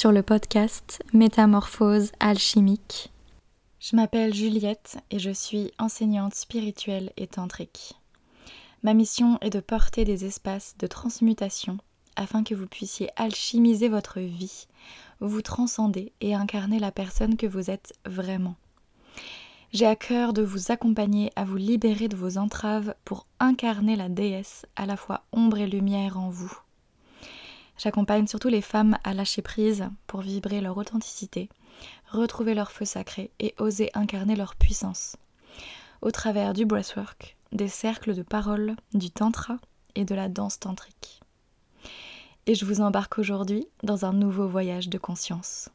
Sur le podcast Métamorphose alchimique. Je m'appelle Juliette et je suis enseignante spirituelle et tantrique. Ma mission est de porter des espaces de transmutation afin que vous puissiez alchimiser votre vie, vous transcender et incarner la personne que vous êtes vraiment. J'ai à cœur de vous accompagner à vous libérer de vos entraves pour incarner la déesse à la fois ombre et lumière en vous. J'accompagne surtout les femmes à lâcher prise pour vibrer leur authenticité, retrouver leur feu sacré et oser incarner leur puissance. Au travers du breathwork, des cercles de parole, du tantra et de la danse tantrique. Et je vous embarque aujourd'hui dans un nouveau voyage de conscience.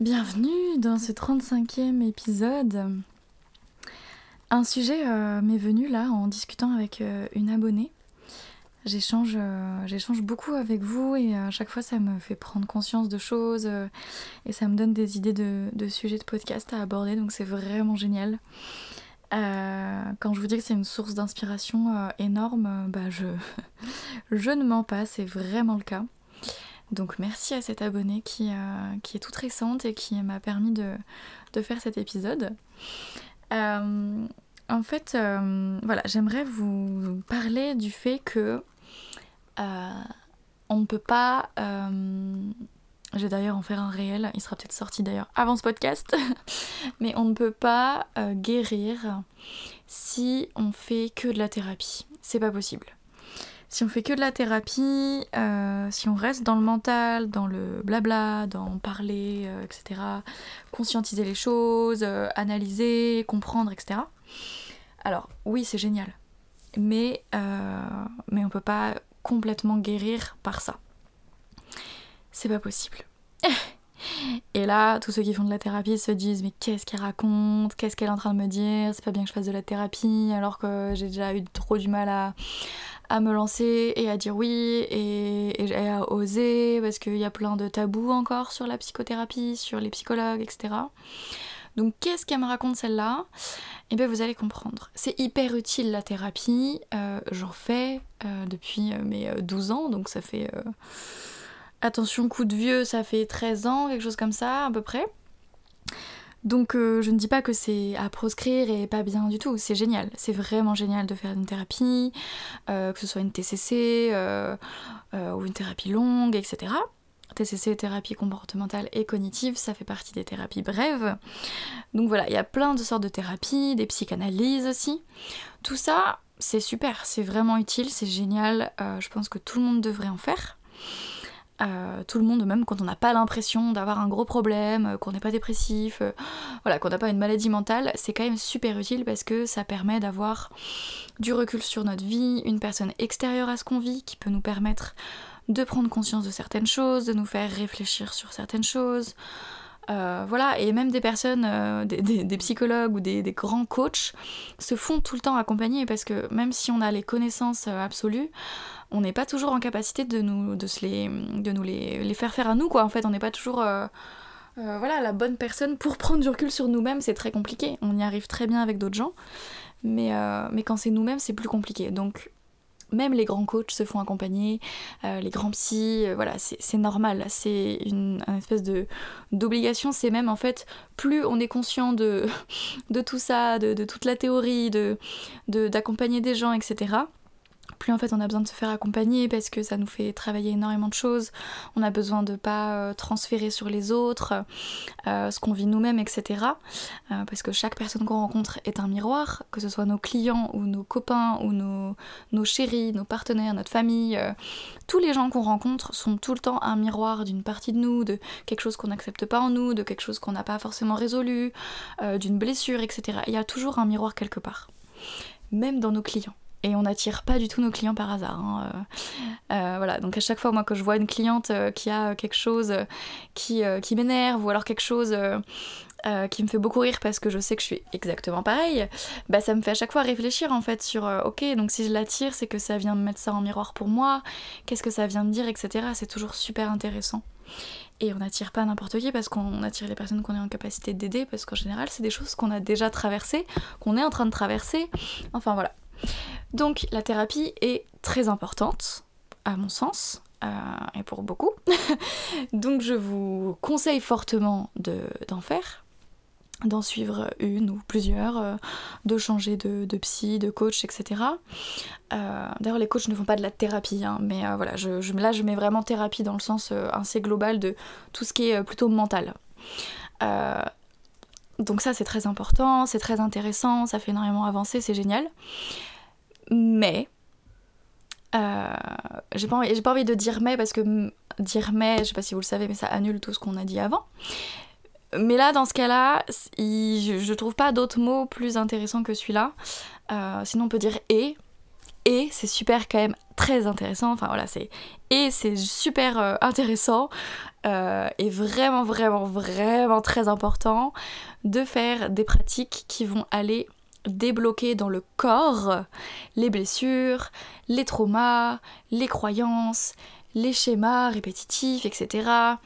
Bienvenue dans ce 35e épisode. Un sujet euh, m'est venu là en discutant avec euh, une abonnée J'échange, euh, j'échange beaucoup avec vous et à chaque fois ça me fait prendre conscience de choses euh, et ça me donne des idées de, sujets de podcast à aborder donc c'est vraiment génial. Euh, quand je vous dis que c'est une source d'inspiration énorme, bah je, je ne mens pas, c'est vraiment le cas. Donc merci à cette abonnée qui, qui est toute récente et qui m'a permis de, de, faire cet épisode. en fait, voilà, j'aimerais vous parler du fait que euh, on ne peut pas. Euh, je vais d'ailleurs en faire un réel, il sera peut-être sorti d'ailleurs avant ce podcast. Mais on ne peut pas euh, guérir si on fait que de la thérapie. C'est pas possible. Si on fait que de la thérapie, si on reste dans le mental, dans le blabla, dans parler, etc., conscientiser les choses, analyser, comprendre, etc. Alors oui, c'est génial. Mais, mais on peut pas complètement guérir par ça. C'est pas possible. Et là, tous ceux qui font de la thérapie se disent mais qu'est-ce qu'elle raconte? Qu'est-ce qu'elle est en train de me dire? C'est pas bien que je fasse de la thérapie alors que j'ai déjà eu trop du mal à, me lancer et à dire oui et à oser parce qu'il y a plein de tabous encore sur la psychothérapie, sur les psychologues, etc. Donc qu'est-ce qu'elle me raconte celle-là? Eh bien vous allez comprendre. C'est hyper utile la thérapie. Euh, j'en fais euh, depuis euh, mes 12 ans, donc ça fait... Attention, coup de vieux, ça fait 13 ans, quelque chose comme ça à peu près. Donc je ne dis pas que c'est à proscrire et pas bien du tout, c'est génial, c'est vraiment génial de faire une thérapie, que ce soit une TCC ou une thérapie longue, etc. TCC, thérapie comportementale et cognitive, ça fait partie des thérapies brèves. Donc voilà, il y a plein de sortes de thérapies, des psychanalyses aussi. Tout ça, c'est super, c'est vraiment utile, c'est génial. Euh, je pense que tout le monde devrait en faire. Euh, tout le monde, même quand on n'a pas l'impression d'avoir un gros problème, euh, qu'on n'est pas dépressif, voilà, qu'on n'a pas une maladie mentale, c'est quand même super utile parce que ça permet d'avoir du recul sur notre vie, une personne extérieure à ce qu'on vit qui peut nous permettre de prendre conscience de certaines choses, de nous faire réfléchir sur certaines choses. Euh, voilà, et même des personnes, euh, des, psychologues ou des, grands coachs se font tout le temps accompagner parce que même si on a les connaissances euh, absolues, on n'est pas toujours en capacité de nous, de les, de nous les, les, faire faire à nous, quoi. En fait, on n'est pas toujours voilà, la bonne personne pour prendre du recul sur nous-mêmes, c'est très compliqué. On y arrive très bien avec d'autres gens, mais, mais quand c'est nous-mêmes, c'est plus compliqué. Donc, même les grands coachs se font accompagner, euh, les grands psys, euh, voilà, c'est normal, c'est une, espèce d'obligation, c'est même en fait, plus on est conscient de, de tout ça, de, de toute la théorie, de d'accompagner des gens, etc., plus en fait on a besoin de se faire accompagner parce que ça nous fait travailler énormément de choses. On a besoin de pas euh, transférer sur les autres euh, ce qu'on vit nous-mêmes, etc. Euh, parce que chaque personne qu'on rencontre est un miroir, que ce soit nos clients ou nos copains ou nos, nos chéris, nos partenaires, notre famille. tous les gens qu'on rencontre sont tout le temps un miroir d'une partie de nous, de quelque chose qu'on n'accepte pas en nous, de quelque chose qu'on n'a pas forcément résolu, d'une blessure, etc. Il y a toujours un miroir quelque part. Même dans nos clients et on n'attire pas du tout nos clients par hasard. Hein, euh, euh, voilà, donc à chaque fois, moi, que je vois une cliente euh, qui a quelque chose qui, qui m'énerve ou alors quelque chose qui me fait beaucoup rire parce que je sais que je suis exactement pareil, bah ça me fait à chaque fois réfléchir en fait sur ok, donc si je l'attire, c'est que ça vient me mettre ça en miroir pour moi, qu'est-ce que ça vient me dire, etc. C'est toujours super intéressant. Et on n'attire pas n'importe qui parce qu'on attire les personnes qu'on est en capacité d'aider parce qu'en général, c'est des choses qu'on a déjà traversées, qu'on est en train de traverser. Enfin voilà. Donc la thérapie est très importante, à mon sens. et pour beaucoup. Donc je vous conseille fortement d'en faire d'en suivre une ou plusieurs, euh, de changer de, psy, de coach, etc. Euh, d'ailleurs, les coachs ne font pas de la thérapie, hein, mais euh, voilà, là je mets vraiment thérapie dans le sens assez global de tout ce qui est plutôt mental. donc ça c'est très important, c'est très intéressant, ça fait énormément avancer, c'est génial. Mais j'ai pas, envie, pas envie de dire mais parce que dire mais, je sais pas si vous le savez, mais ça annule tout ce qu'on a dit avant. Mais là, dans ce cas-là, je, trouve pas d'autres mots plus intéressants que celui-là. Euh, sinon, on peut dire et. Et c'est super quand même très intéressant. Enfin voilà, c'est et c'est super euh, intéressant euh, et vraiment vraiment vraiment très important de faire des pratiques qui vont aller débloquer dans le corps les blessures, les traumas, les croyances, les schémas répétitifs, etc.,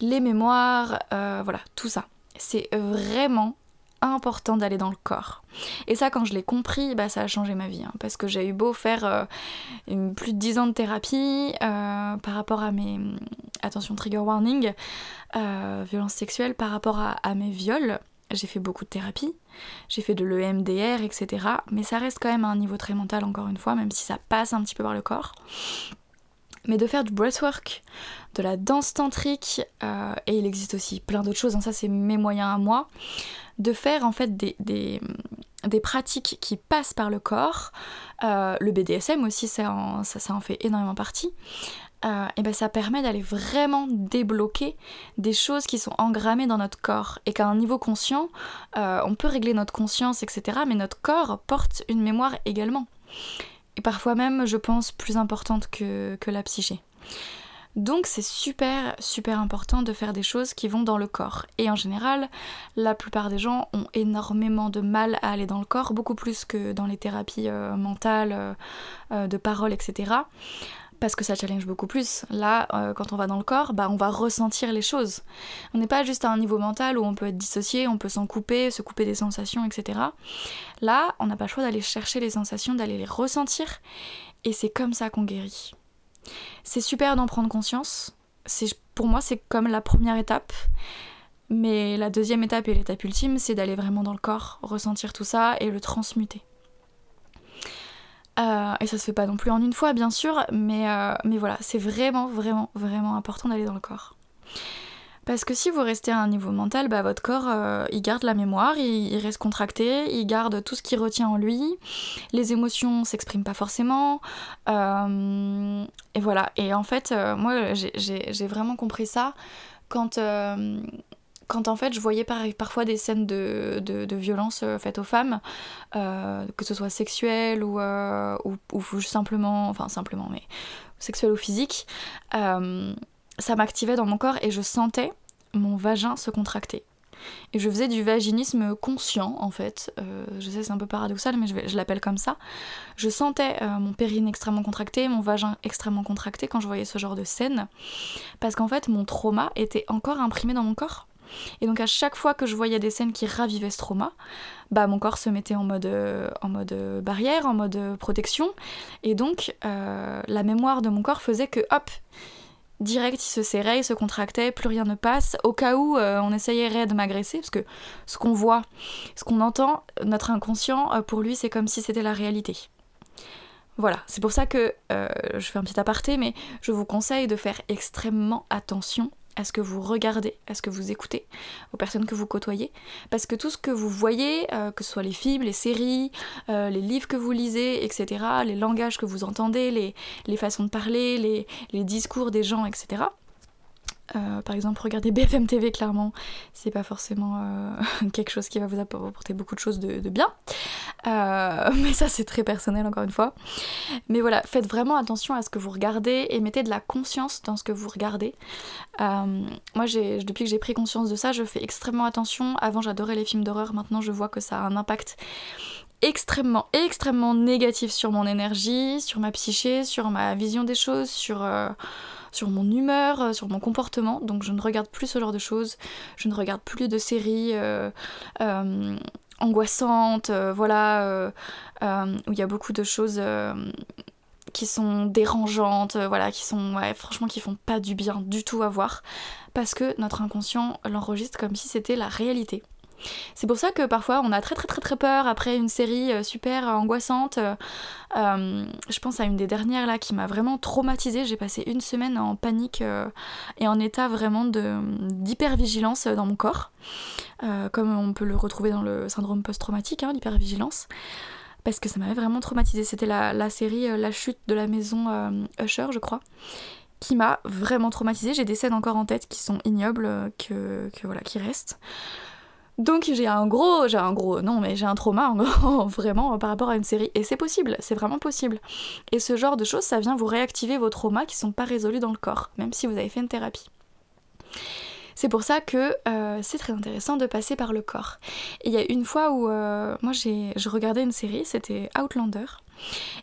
les mémoires, euh, voilà, tout ça. C'est vraiment important d'aller dans le corps. Et ça, quand je l'ai compris, bah, ça a changé ma vie. Hein, parce que j'ai eu beau faire euh, plus de 10 ans de thérapie euh, par rapport à mes... Attention, trigger warning, violence sexuelle, par rapport à, à mes viols. J'ai fait beaucoup de thérapie, j'ai fait de l'EMDR, etc. Mais ça reste quand même à un niveau très mental, encore une fois, même si ça passe un petit peu par le corps mais de faire du breathwork, de la danse tantrique, euh, et il existe aussi plein d'autres choses, hein, ça c'est mes moyens à moi, de faire en fait des, des, pratiques qui passent par le corps, euh, le BDSM aussi ça en, fait énormément partie, euh, et ben ça permet d'aller vraiment débloquer des choses qui sont engrammées dans notre corps et qu'à un niveau conscient, on peut régler notre conscience, etc. Mais notre corps porte une mémoire également et parfois même, je pense, plus importante que, la psyché. Donc c'est super super important de faire des choses qui vont dans le corps. Et en général, la plupart des gens ont énormément de mal à aller dans le corps, beaucoup plus que dans les thérapies euh, mentales, euh, euh, de parole, etc parce que ça challenge beaucoup plus. Là, quand on va dans le corps, bah, on va ressentir les choses. On n'est pas juste à un niveau mental où on peut être dissocié, on peut s'en couper, se couper des sensations, etc. Là, on n'a pas le choix d'aller chercher les sensations, d'aller les ressentir, et c'est comme ça qu'on guérit. C'est super d'en prendre conscience. Pour moi, c'est comme la première étape. Mais la deuxième étape et l'étape ultime, c'est d'aller vraiment dans le corps, ressentir tout ça et le transmuter. Euh, et ça se fait pas non plus en une fois, bien sûr, mais, euh, mais voilà, c'est vraiment, vraiment, vraiment important d'aller dans le corps. Parce que si vous restez à un niveau mental, bah, votre corps, euh, il garde la mémoire, il, reste contracté, il garde tout ce qui retient en lui, les émotions s'expriment pas forcément, et voilà. Et en fait, moi, j'ai vraiment compris ça quand, quand en fait je voyais parfois des scènes de, de, violence euh, faites aux femmes, euh, que ce soit sexuelle ou, euh, ou, simplement, enfin simplement, mais sexuelle ou physique, ça m'activait dans mon corps et je sentais mon vagin se contracter. Et je faisais du vaginisme conscient en fait. je sais c'est un peu paradoxal mais je, l'appelle comme ça. Je sentais mon périnée extrêmement contracté, mon vagin extrêmement contracté quand je voyais ce genre de scène. Parce qu'en fait mon trauma était encore imprimé dans mon corps. Et donc à chaque fois que je voyais des scènes qui ravivaient ce trauma, bah mon corps se mettait en mode, euh, en mode euh, barrière, en mode euh, protection. Et donc la mémoire de mon corps faisait que hop, direct il se serrait, il se contractait, plus rien ne passe. Au cas où on essayerait de m'agresser, parce que ce qu'on voit, ce qu'on entend, notre inconscient, pour lui c'est comme si c'était la réalité. Voilà, c'est pour ça que je fais un petit aparté, mais je vous conseille de faire extrêmement attention à ce que vous regardez, à ce que vous écoutez, aux personnes que vous côtoyez. Parce que tout ce que vous voyez, euh, que ce soit les films, les séries, euh, les livres que vous lisez, etc., les langages que vous entendez, les, façons de parler, les discours des gens, etc., euh, par exemple, regarder BFM TV, clairement, c'est pas forcément euh, quelque chose qui va vous apporter beaucoup de choses de, bien. Euh, mais ça, c'est très personnel, encore une fois. Mais voilà, faites vraiment attention à ce que vous regardez et mettez de la conscience dans ce que vous regardez. moi, depuis que j'ai pris conscience de ça, je fais extrêmement attention. Avant, j'adorais les films d'horreur. Maintenant, je vois que ça a un impact extrêmement, extrêmement négatif sur mon énergie, sur ma psyché, sur ma vision des choses, sur sur mon humeur, euh, sur mon comportement. Donc je ne regarde plus ce genre de choses. Je ne regarde plus de séries euh, euh, angoissantes, voilà, où il y a beaucoup de choses qui sont dérangeantes, voilà, qui sont, franchement, qui font pas du bien du tout à voir, parce que notre inconscient l'enregistre comme si c'était la réalité. C'est pour ça que parfois on a très très très très peur après une série euh, super angoissante. Euh, euh, je pense à une des dernières là qui m'a vraiment traumatisée. J'ai passé une semaine en panique et en état vraiment d'hypervigilance dans mon corps. comme on peut le retrouver dans le syndrome post-traumatique, hein, l'hypervigilance. Parce que ça m'avait vraiment traumatisée. C'était la, série La chute de la maison Usher, je crois qui m'a vraiment traumatisée. J'ai des scènes encore en tête qui sont ignobles, que, que voilà, qui restent. Donc j'ai un gros, j'ai un gros, non mais j'ai un trauma vraiment par rapport à une série et c'est possible, c'est vraiment possible. Et ce genre de choses, ça vient vous réactiver vos traumas qui sont pas résolus dans le corps, même si vous avez fait une thérapie. C'est pour ça que euh, c'est très intéressant de passer par le corps. Il y a une fois où euh, moi j'ai, je regardais une série, c'était Outlander.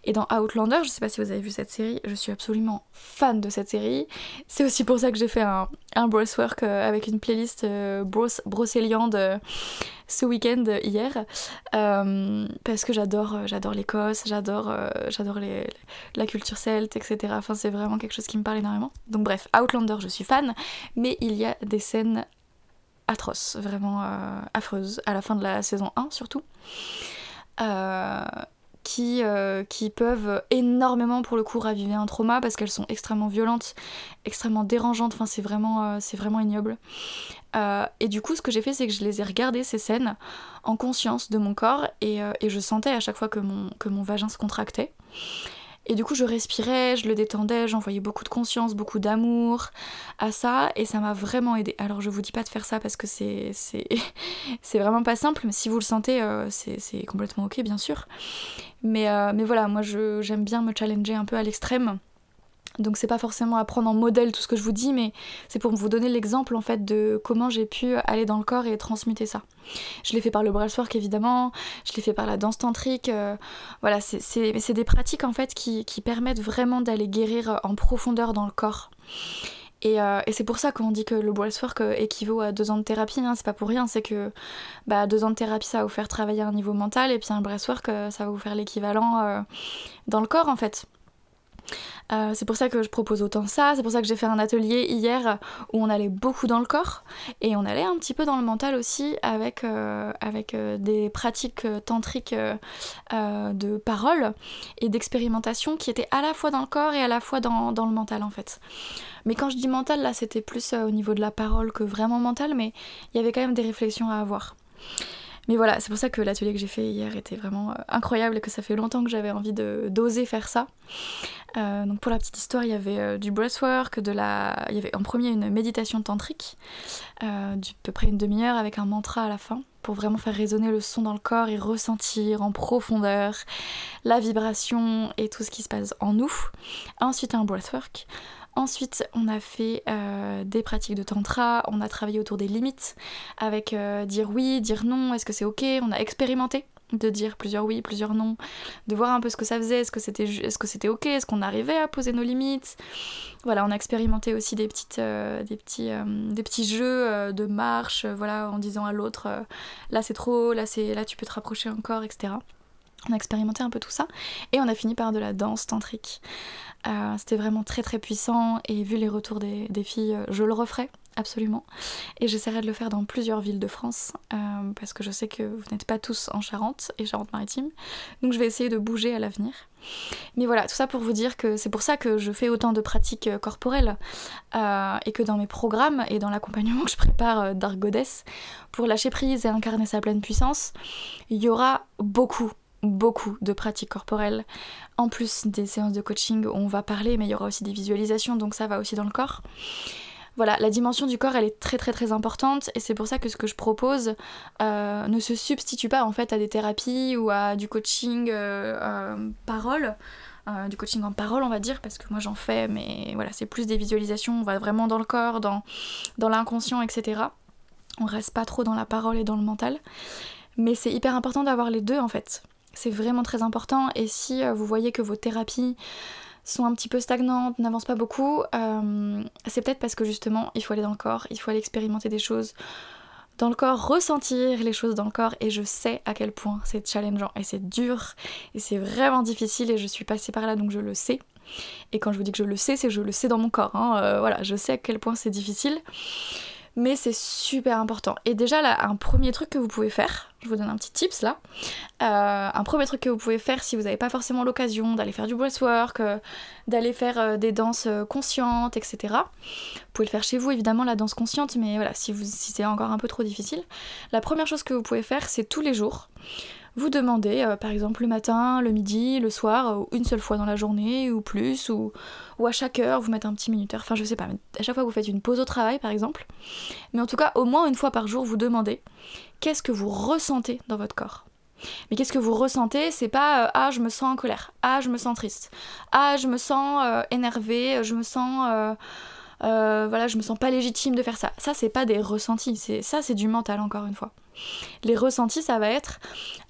Et dans Outlander, je sais pas si vous avez vu cette série, je suis absolument fan de cette série. C'est aussi pour ça que j'ai fait un, un euh, avec une playlist euh, euh ce week-end hier. Parce que j'adore j'adore l'Écosse, j'adore j'adore la culture celte, etc. Enfin, c'est vraiment quelque chose qui me parle énormément. Donc, bref, Outlander, je suis fan, mais il y a des scènes atroces, vraiment affreuses, à la fin de la saison 1 surtout. Qui, euh, qui peuvent énormément pour le coup raviver un trauma parce qu'elles sont extrêmement violentes, extrêmement dérangeantes, enfin c'est vraiment, euh, vraiment ignoble. Euh, et du coup ce que j'ai fait c'est que je les ai regardées ces scènes en conscience de mon corps et, et je sentais à chaque fois que mon, que mon vagin se contractait. Et du coup, je respirais, je le détendais, j'envoyais beaucoup de conscience, beaucoup d'amour à ça, et ça m'a vraiment aidé. Alors, je vous dis pas de faire ça parce que c'est c'est vraiment pas simple, mais si vous le sentez, euh, c'est complètement ok, bien sûr. Mais, euh, mais voilà, moi, j'aime bien me challenger un peu à l'extrême. Donc c'est pas forcément à prendre en modèle tout ce que je vous dis, mais c'est pour vous donner l'exemple en fait de comment j'ai pu aller dans le corps et transmuter ça. Je l'ai fait par le breathwork évidemment, je l'ai fait par la danse tantrique, euh, voilà, c'est des pratiques en fait qui, permettent vraiment d'aller guérir en profondeur dans le corps. Euh, et, c'est pour ça qu'on dit que le breathwork euh, équivaut à deux ans de thérapie, hein, c'est pas pour rien, c'est que bah, deux ans de thérapie ça va vous faire travailler à un niveau mental, et puis un breathwork ça va vous faire l'équivalent dans le corps en fait. Euh, c'est pour ça que je propose autant ça, c'est pour ça que j'ai fait un atelier hier où on allait beaucoup dans le corps et on allait un petit peu dans le mental aussi avec, euh, avec euh, des pratiques tantriques de parole et d'expérimentation qui étaient à la fois dans le corps et à la fois dans, dans le mental en fait. Mais quand je dis mental là c'était plus au niveau de la parole que vraiment mental mais il y avait quand même des réflexions à avoir. Mais voilà, c'est pour ça que l'atelier que j'ai fait hier était vraiment incroyable et que ça fait longtemps que j'avais envie d'oser faire ça. Euh, donc pour la petite histoire, il y avait euh, du breathwork, de la... il y avait en premier une méditation tantrique, euh, d'à peu près une demi-heure avec un mantra à la fin, pour vraiment faire résonner le son dans le corps et ressentir en profondeur la vibration et tout ce qui se passe en nous. Ensuite un breathwork. Ensuite, on a fait des pratiques de tantra, on a travaillé autour des limites, avec dire oui, dire non, est-ce que c'est ok, on a expérimenté de dire plusieurs oui, plusieurs non, de voir un peu ce que ça faisait, est-ce que c'était est-ce que c'était ok, est-ce qu'on arrivait à poser nos limites? Voilà, on a expérimenté aussi des euh, petits euh, jeux euh, de marche, voilà, en disant à l'autre là c'est trop, là c'est là tu peux te rapprocher encore, etc. On a expérimenté un peu tout ça et on a fini par de la danse tantrique. C'était vraiment très très puissant et vu les retours des, filles, je le referai absolument. Et j'essaierai de le faire dans plusieurs villes de France, euh, parce que je sais que vous n'êtes pas tous en Charente et Charente-Maritime. Donc je vais essayer de bouger à l'avenir. Mais voilà, tout ça pour vous dire que c'est pour ça que je fais autant de pratiques euh, corporelles, euh, et que dans mes programmes et dans l'accompagnement que je prépare Dark pour lâcher prise et incarner sa pleine puissance, il y aura beaucoup beaucoup de pratiques corporelles, en plus des séances de coaching où on va parler, mais il y aura aussi des visualisations, donc ça va aussi dans le corps. Voilà, la dimension du corps, elle est très très très importante et c'est pour ça que ce que je propose euh, ne se substitue pas en fait à des thérapies ou à du coaching euh, euh, parole. du coaching en parole on va dire parce que moi j'en fais mais voilà c'est plus des visualisations on va vraiment dans le corps dans, dans l'inconscient etc on reste pas trop dans la parole et dans le mental. Mais c'est hyper important d'avoir les deux en fait c'est vraiment très important et si vous voyez que vos thérapies sont un petit peu stagnantes, n'avancent pas beaucoup, euh, c'est peut-être parce que justement il faut aller dans le corps, il faut aller expérimenter des choses dans le corps, ressentir les choses dans le corps et je sais à quel point c'est challengeant et c'est dur et c'est vraiment difficile et je suis passée par là donc je le sais. Et quand je vous dis que je le sais, c'est je le sais dans mon corps. Hein. Euh, voilà, je sais à quel point c'est difficile mais c'est super important. Et déjà là, un premier truc que vous pouvez faire, je vous donne un petit tips là, euh, un premier truc que vous pouvez faire si vous n'avez pas forcément l'occasion d'aller faire du breathwork, euh, d'aller faire euh, des danses conscientes, etc. Vous pouvez le faire chez vous évidemment la danse consciente, mais voilà, si, si c'est encore un peu trop difficile, la première chose que vous pouvez faire c'est tous les jours vous demandez, euh, par exemple le matin, le midi, le soir, ou une seule fois dans la journée, ou plus, ou, ou à chaque heure, vous mettez un petit minuteur, enfin je sais pas, à chaque fois que vous faites une pause au travail par exemple. Mais en tout cas, au moins une fois par jour, vous demandez qu'est-ce que vous ressentez dans votre corps. Mais qu'est-ce que vous ressentez? C'est pas euh, ah je me sens en colère, ah je me sens triste, ah je me sens euh, énervé, je me sens voilà je me sens pas légitime de faire ça. Ça c'est pas des ressentis, c'est ça c'est du mental encore une fois. Les ressentis, ça va être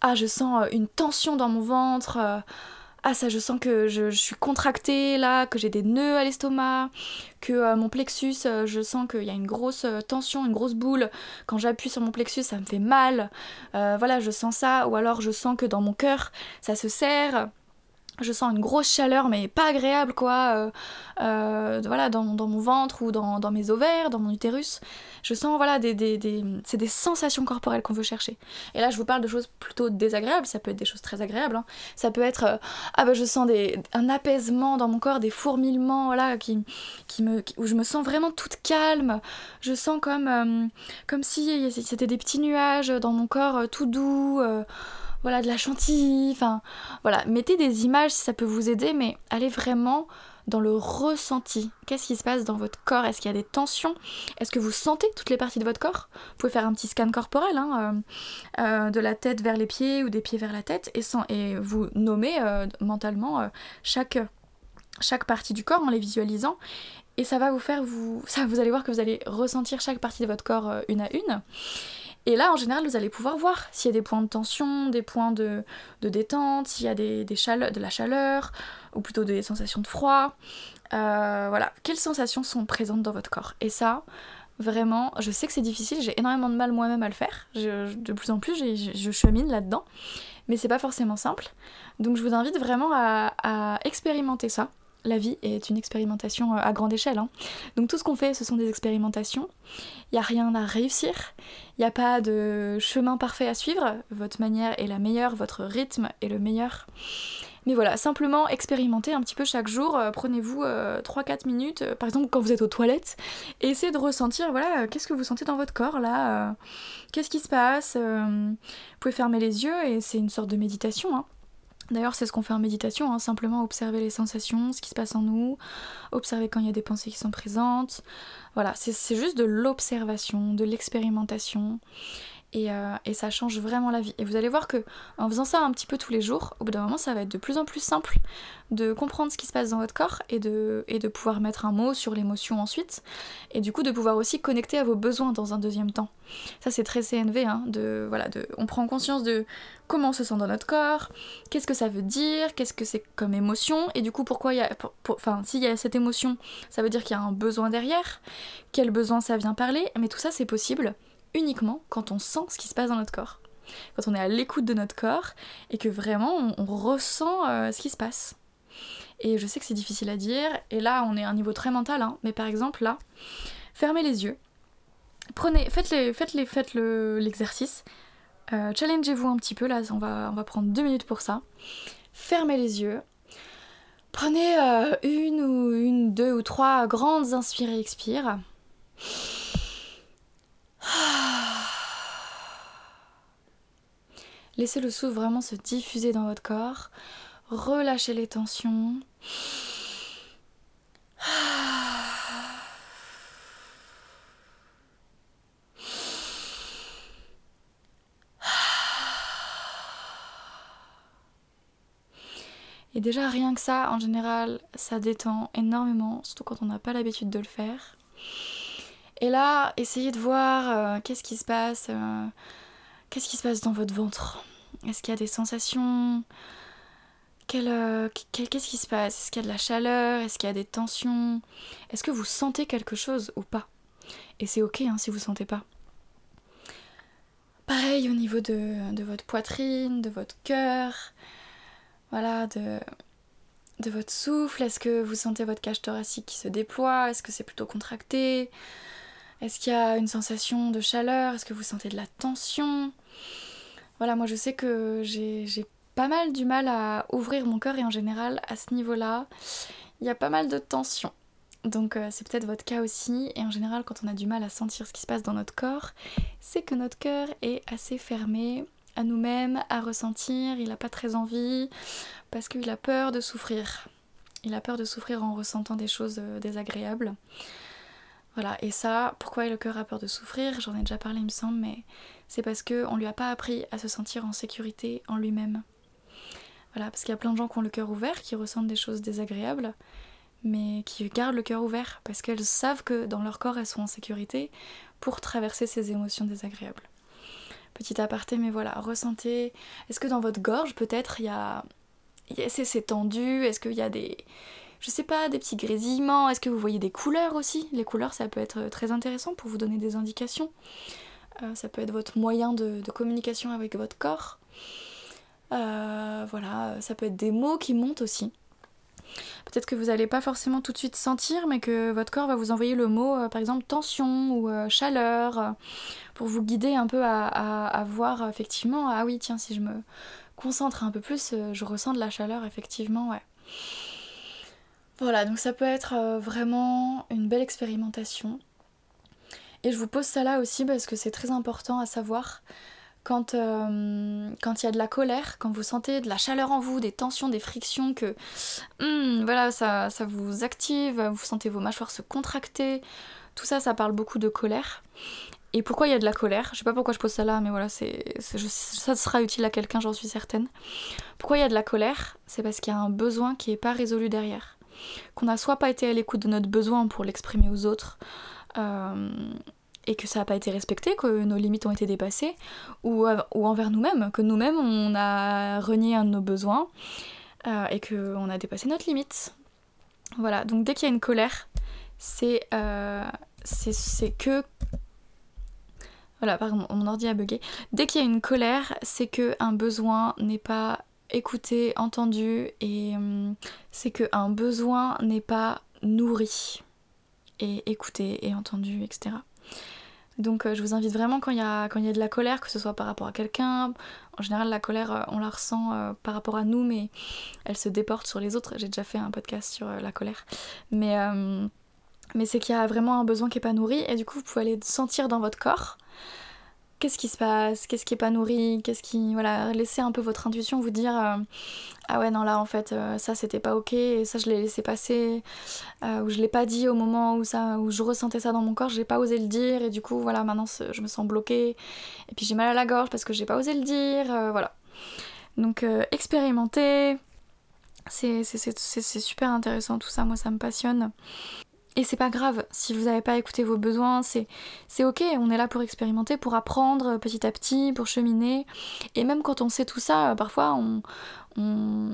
Ah, je sens euh, une tension dans mon ventre. Euh, ah, ça, je sens que je, suis contractée là, que j'ai des nœuds à l'estomac, que euh, mon plexus, je sens qu'il y a une grosse tension, une grosse boule. Quand j'appuie sur mon plexus, ça me fait mal. voilà, je sens ça. Ou alors, je sens que dans mon cœur, ça se serre je sens une grosse chaleur mais pas agréable quoi euh, euh, voilà dans, mon ventre ou dans, mes ovaires dans mon utérus. Je sens voilà des, des, c'est des sensations corporelles qu'on veut chercher. Et là je vous parle de choses plutôt désagréables. Ça peut être des choses très agréables hein. ça peut être euh, ah bah je sens des, un apaisement dans mon corps des fourmillements voilà qui, qui me où je me sens vraiment toute calme. Je sens comme comme si c'était des petits nuages dans mon corps tout doux voilà, de la chantilly, enfin, voilà, mettez des images si ça peut vous aider, mais allez vraiment dans le ressenti. Qu'est-ce qui se passe dans votre corps? Est-ce qu'il y a des tensions? Est-ce que vous sentez toutes les parties de votre corps? Vous pouvez faire un petit scan corporel, hein, euh, euh, de la tête vers les pieds ou des pieds vers la tête, et, vous nommez euh, mentalement chaque, chaque partie du corps en les visualisant. Et ça va vous faire vous. Ça, vous allez voir que vous allez ressentir chaque partie de votre corps une à une. Et là, en général, vous allez pouvoir voir s'il y a des points de tension, des points de, détente, s'il y a des, de la chaleur, ou plutôt des sensations de froid. Euh, voilà, quelles sensations sont présentes dans votre corps? Et ça, vraiment, je sais que c'est difficile, j'ai énormément de mal moi-même à le faire. de plus en plus, je chemine là-dedans. Mais c'est pas forcément simple. Donc je vous invite vraiment à expérimenter ça la vie est une expérimentation euh, à grande échelle. Hein. Donc tout ce qu'on fait, ce sont des expérimentations. Il n'y a rien à réussir. Il n'y a pas de chemin parfait à suivre. Votre manière est la meilleure, votre rythme est le meilleur. Mais voilà, simplement expérimenter un petit peu chaque jour. Euh, prenez-vous 3-4 euh, minutes, par exemple quand vous êtes aux toilettes, et essayez de ressentir, voilà, qu'est-ce que vous sentez dans votre corps là Qu'est-ce qui se passe Vous pouvez fermer les yeux et c'est une sorte de méditation. Hein. D'ailleurs, c'est ce qu'on fait en méditation, hein, simplement observer les sensations, ce qui se passe en nous, observer quand il y a des pensées qui sont présentes. Voilà, c'est juste de l'observation, de l'expérimentation. Euh, et, ça change vraiment la vie. Et vous allez voir que en faisant ça un petit peu tous les jours, au bout d'un moment, ça va être de plus en plus simple de comprendre ce qui se passe dans votre corps et de, et de pouvoir mettre un mot sur l'émotion ensuite. Et du coup, de pouvoir aussi connecter à vos besoins dans un deuxième temps. Ça, c'est très CNV. Hein, de, voilà, de, on prend conscience de comment on se sent dans notre corps, qu'est-ce que ça veut dire, qu'est-ce que c'est comme émotion, et du coup, pourquoi il y a. s'il y a cette émotion, ça veut dire qu'il y a un besoin derrière, quel besoin ça vient parler, mais tout ça, c'est possible uniquement quand on sent ce qui se passe dans notre corps. Quand on est à l'écoute de notre corps et que vraiment on, ressent euh, ce qui se passe. Et je sais que c'est difficile à dire, et là on est à un niveau très mental, hein, mais par exemple là, fermez les yeux, prenez, faites, les, faites, les, faites l'exercice, euh, challengez-vous un petit peu, là on va, on va prendre deux minutes pour ça. Fermez les yeux, prenez euh, une ou une, deux ou trois grandes inspires et expires. Laissez le souffle vraiment se diffuser dans votre corps. Relâchez les tensions. Et déjà rien que ça, en général, ça détend énormément, surtout quand on n'a pas l'habitude de le faire. Et là, essayez de voir euh, qu'est-ce qui se passe, euh, qu'est-ce qui se passe dans votre ventre? Est-ce qu'il y a des sensations? Euh, Qu'est-ce qui se passe? Est-ce qu'il y a de la chaleur? Est-ce qu'il y a des tensions? Est-ce que vous sentez quelque chose ou pas? Et c'est ok hein, si vous sentez pas. Pareil au niveau de, de votre poitrine, de votre cœur, voilà, de, de votre souffle. Est-ce que vous sentez votre cage thoracique qui se déploie? Est-ce que c'est plutôt contracté? Est-ce qu'il y a une sensation de chaleur? Est-ce que vous sentez de la tension? Voilà, moi je sais que j'ai pas mal du mal à ouvrir mon cœur et en général à ce niveau-là, il y a pas mal de tension. Donc euh, c'est peut-être votre cas aussi et en général quand on a du mal à sentir ce qui se passe dans notre corps, c'est que notre cœur est assez fermé à nous-mêmes, à ressentir, il n'a pas très envie parce qu'il a peur de souffrir. Il a peur de souffrir en ressentant des choses euh, désagréables. Voilà, et ça, pourquoi le cœur a peur de souffrir? J'en ai déjà parlé, il me semble, mais c'est parce qu'on lui a pas appris à se sentir en sécurité en lui-même. Voilà, parce qu'il y a plein de gens qui ont le cœur ouvert, qui ressentent des choses désagréables, mais qui gardent le cœur ouvert parce qu'elles savent que dans leur corps elles sont en sécurité pour traverser ces émotions désagréables. Petit aparté, mais voilà, ressentez. Est-ce que dans votre gorge peut-être il y a c'est tendu? Est-ce qu'il y a des. Je sais pas, des petits grésillements Est-ce que vous voyez des couleurs aussi? Les couleurs, ça peut être très intéressant pour vous donner des indications. Euh, ça peut être votre moyen de, communication avec votre corps. Euh, voilà, ça peut être des mots qui montent aussi. Peut-être que vous n'allez pas forcément tout de suite sentir, mais que votre corps va vous envoyer le mot, euh, par exemple, tension ou chaleur, pour vous guider un peu à, à, voir effectivement, ah oui, tiens, si je me, concentre un peu plus, euh, je ressens de la chaleur effectivement, ouais. Voilà, donc ça peut être euh, vraiment une belle expérimentation. Et je vous pose ça là aussi parce que c'est très important à savoir quand euh, quand il y a de la colère, quand vous sentez de la chaleur en vous, des tensions, des frictions, que hmm, voilà, ça, ça vous active, vous sentez vos mâchoires se contracter, tout ça, ça parle beaucoup de colère. Et pourquoi il y a de la colère? Je sais pas pourquoi je pose ça là, mais voilà, c'est, ça sera utile à quelqu'un, j'en suis certaine. Pourquoi il y a de la colère? C'est parce qu'il y a un besoin qui est pas résolu derrière. Qu'on n'a soit pas été à l'écoute de notre besoin pour l'exprimer aux autres, euh, et que ça n'a pas été respecté, que nos limites ont été dépassées, ou, euh, envers nous-mêmes, que nous-mêmes on a renié un nos besoins, euh, et qu'on a dépassé notre limite. Voilà, donc dès qu'il y a une colère, c'est, c'est que voilà, pardon, mon ordi a bugué. Dès qu'il y a une colère, c'est que un besoin n'est pas écouté, entendu, et hum, c'est que un besoin n'est pas nourri et écouté et entendu, etc. Donc euh, je vous invite vraiment quand il y, a, de la colère, que ce soit par rapport à quelqu'un, en général la colère euh, on la ressent euh, par rapport à nous mais elle se déporte sur les autres, j'ai déjà fait un podcast sur la colère. Mais, mais c'est qu'il y a vraiment un besoin qui n'est pas nourri et du coup vous pouvez aller sentir dans votre corps qu'est-ce qui se passe, qu'est-ce qui est pas nourri, qu'est-ce qui. Voilà, laissez un peu votre intuition vous dire euh, Ah ouais, non, là en fait, euh, ça c'était pas ok, et ça je l'ai laissé passer, euh, ou je l'ai pas dit au moment où, ça, où je ressentais ça dans mon corps, j'ai pas osé le dire, et du coup, voilà, maintenant je me sens bloquée, et puis j'ai mal à la gorge parce que j'ai pas osé le dire, voilà. Donc, expérimenter, c'est super intéressant tout ça, moi ça me passionne. Et c'est pas grave si vous n'avez pas écouté vos besoins, c'est, c'est ok, on est là pour expérimenter, pour apprendre petit à petit, pour cheminer. Et même quand on sait tout ça, parfois on, on,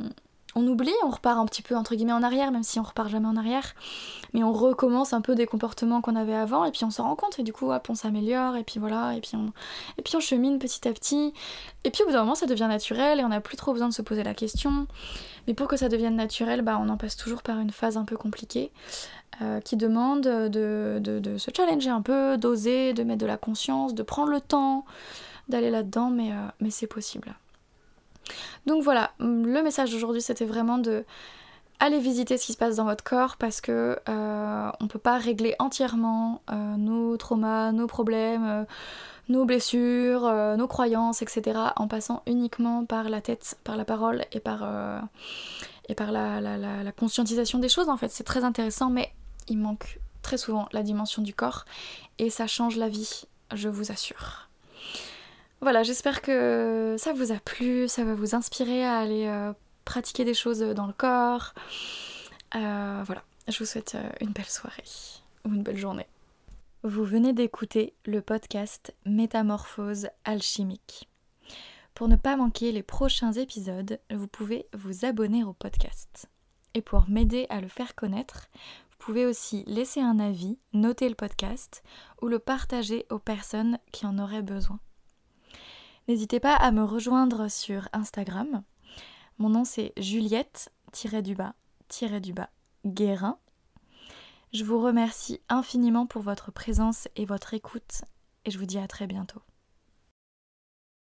on oublie, on repart un petit peu entre guillemets en arrière, même si on repart jamais en arrière. Mais on recommence un peu des comportements qu'on avait avant, et puis on s'en rend compte, et du coup hop, on s'améliore, et puis voilà, et puis on, chemine petit à petit. Et puis au bout d'un moment ça devient naturel, et on n'a plus trop besoin de se poser la question. Mais pour que ça devienne naturel, bah, on en passe toujours par une phase un peu compliquée. Euh, qui demande de, se challenger un peu, d'oser, de mettre de la conscience, de prendre le temps d'aller là-dedans, mais, euh, mais c'est possible. Donc voilà, le message d'aujourd'hui c'était vraiment de aller visiter ce qui se passe dans votre corps parce que euh, on peut pas régler entièrement nos traumas, nos problèmes, nos blessures, nos croyances, etc. en passant uniquement par la tête, par la parole et par, et par la, la, conscientisation des choses en fait. C'est très intéressant mais il manque très souvent la dimension du corps et ça change la vie, je vous assure. Voilà, j'espère que ça vous a plu, ça va vous inspirer à aller euh, pratiquer des choses dans le corps. Euh, voilà, je vous souhaite euh, une belle soirée ou une belle journée. Vous venez d'écouter le podcast Métamorphose alchimique. Pour ne pas manquer les prochains épisodes, vous pouvez vous abonner au podcast. Et pour m'aider à le faire connaître, vous pouvez aussi laisser un avis, noter le podcast ou le partager aux personnes qui en auraient besoin. N'hésitez pas à me rejoindre sur Instagram. Mon nom c'est Juliette-du-bas du-bas Guérin. Je vous remercie infiniment pour votre présence et votre écoute et je vous dis à très bientôt.